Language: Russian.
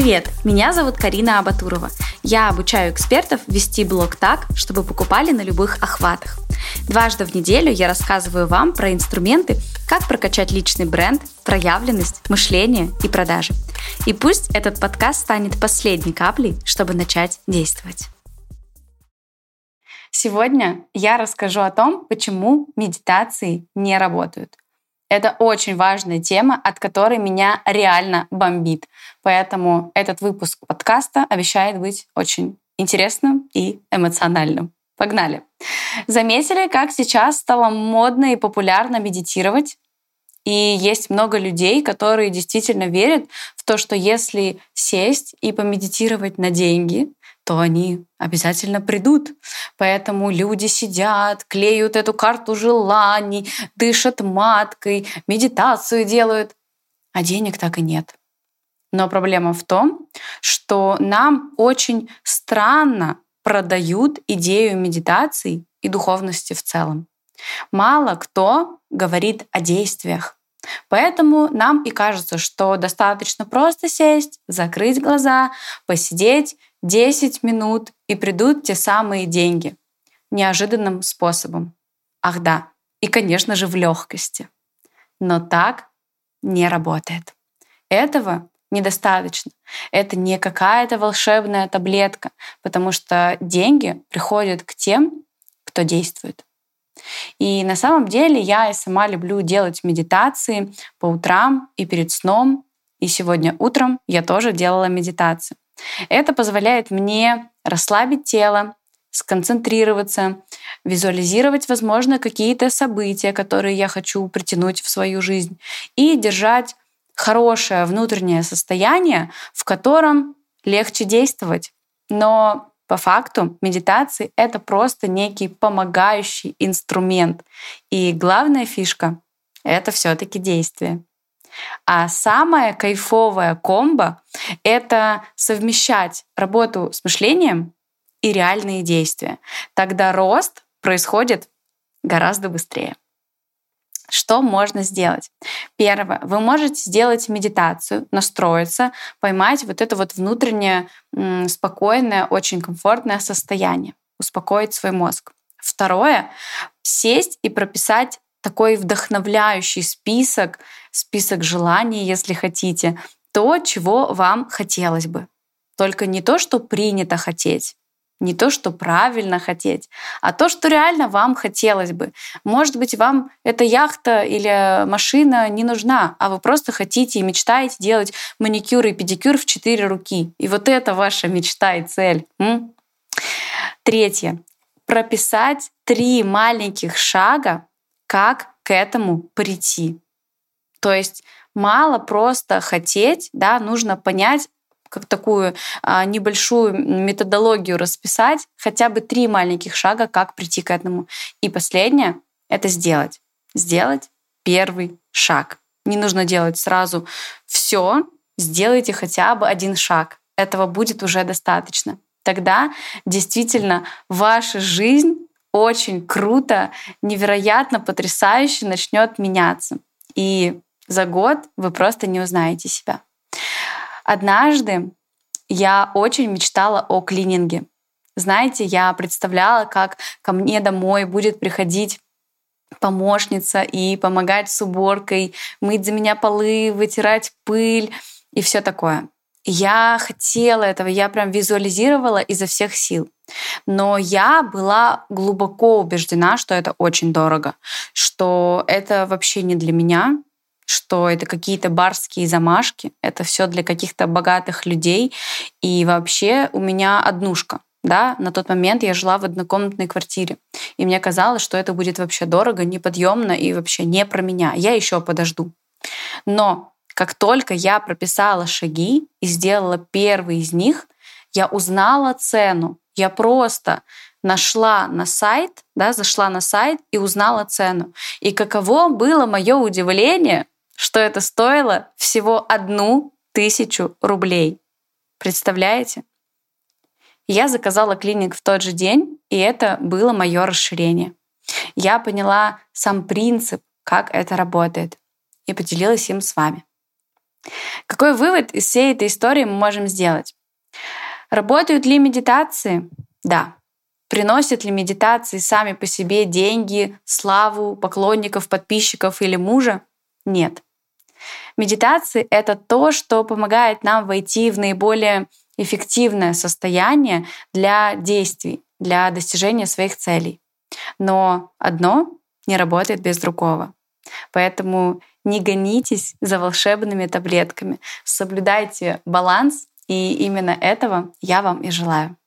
Привет, меня зовут Карина Абатурова. Я обучаю экспертов вести блог так, чтобы покупали на любых охватах. Дважды в неделю я рассказываю вам про инструменты, как прокачать личный бренд, проявленность, мышление и продажи. И пусть этот подкаст станет последней каплей, чтобы начать действовать. Сегодня я расскажу о том, почему медитации не работают. Это очень важная тема, от которой меня реально бомбит. Поэтому этот выпуск подкаста обещает быть очень интересным и эмоциональным. Погнали! Заметили, как сейчас стало модно и популярно медитировать? И есть много людей, которые действительно верят в то, что если сесть и помедитировать на деньги, то они обязательно придут. Поэтому люди сидят, клеют эту карту желаний, дышат маткой, медитацию делают, а денег так и нет. Но проблема в том, что нам очень странно продают идею медитации и духовности в целом. Мало кто говорит о действиях. Поэтому нам и кажется, что достаточно просто сесть, закрыть глаза, посидеть 10 минут и придут те самые деньги неожиданным способом. Ах да, и, конечно же, в легкости. Но так не работает. Этого недостаточно. Это не какая-то волшебная таблетка, потому что деньги приходят к тем, кто действует. И на самом деле я и сама люблю делать медитации по утрам и перед сном. И сегодня утром я тоже делала медитацию. Это позволяет мне расслабить тело, сконцентрироваться, визуализировать, возможно, какие-то события, которые я хочу притянуть в свою жизнь, и держать хорошее внутреннее состояние, в котором легче действовать. Но по факту медитации — это просто некий помогающий инструмент. И главная фишка — это все таки действие. А самая кайфовая комбо — это совмещать работу с мышлением и реальные действия. Тогда рост происходит гораздо быстрее. Что можно сделать? Первое. Вы можете сделать медитацию, настроиться, поймать вот это вот внутреннее спокойное, очень комфортное состояние, успокоить свой мозг. Второе. Сесть и прописать такой вдохновляющий список, список желаний, если хотите, то, чего вам хотелось бы. Только не то, что принято хотеть, не то, что правильно хотеть, а то, что реально вам хотелось бы. Может быть, вам эта яхта или машина не нужна, а вы просто хотите и мечтаете делать маникюр и педикюр в четыре руки. И вот это ваша мечта и цель. М? Третье. Прописать три маленьких шага, как к этому прийти. То есть мало просто хотеть, да, нужно понять, как такую а, небольшую методологию расписать, хотя бы три маленьких шага, как прийти к этому. И последнее — это сделать. Сделать первый шаг. Не нужно делать сразу все, сделайте хотя бы один шаг. Этого будет уже достаточно. Тогда действительно ваша жизнь очень круто, невероятно потрясающе начнет меняться. И за год вы просто не узнаете себя. Однажды я очень мечтала о клининге. Знаете, я представляла, как ко мне домой будет приходить помощница и помогать с уборкой, мыть за меня полы, вытирать пыль и все такое. Я хотела этого, я прям визуализировала изо всех сил. Но я была глубоко убеждена, что это очень дорого, что это вообще не для меня, что это какие-то барские замашки, это все для каких-то богатых людей. И вообще у меня однушка. Да, на тот момент я жила в однокомнатной квартире. И мне казалось, что это будет вообще дорого, неподъемно и вообще не про меня. Я еще подожду. Но как только я прописала шаги и сделала первый из них, я узнала цену. Я просто нашла на сайт, да, зашла на сайт и узнала цену. И каково было мое удивление, что это стоило всего одну тысячу рублей. Представляете? Я заказала клиник в тот же день, и это было мое расширение. Я поняла сам принцип, как это работает, и поделилась им с вами. Какой вывод из всей этой истории мы можем сделать? Работают ли медитации? Да. Приносят ли медитации сами по себе деньги, славу, поклонников, подписчиков или мужа? Нет. Медитации — это то, что помогает нам войти в наиболее эффективное состояние для действий, для достижения своих целей. Но одно не работает без другого. Поэтому не гонитесь за волшебными таблетками, соблюдайте баланс, и именно этого я вам и желаю.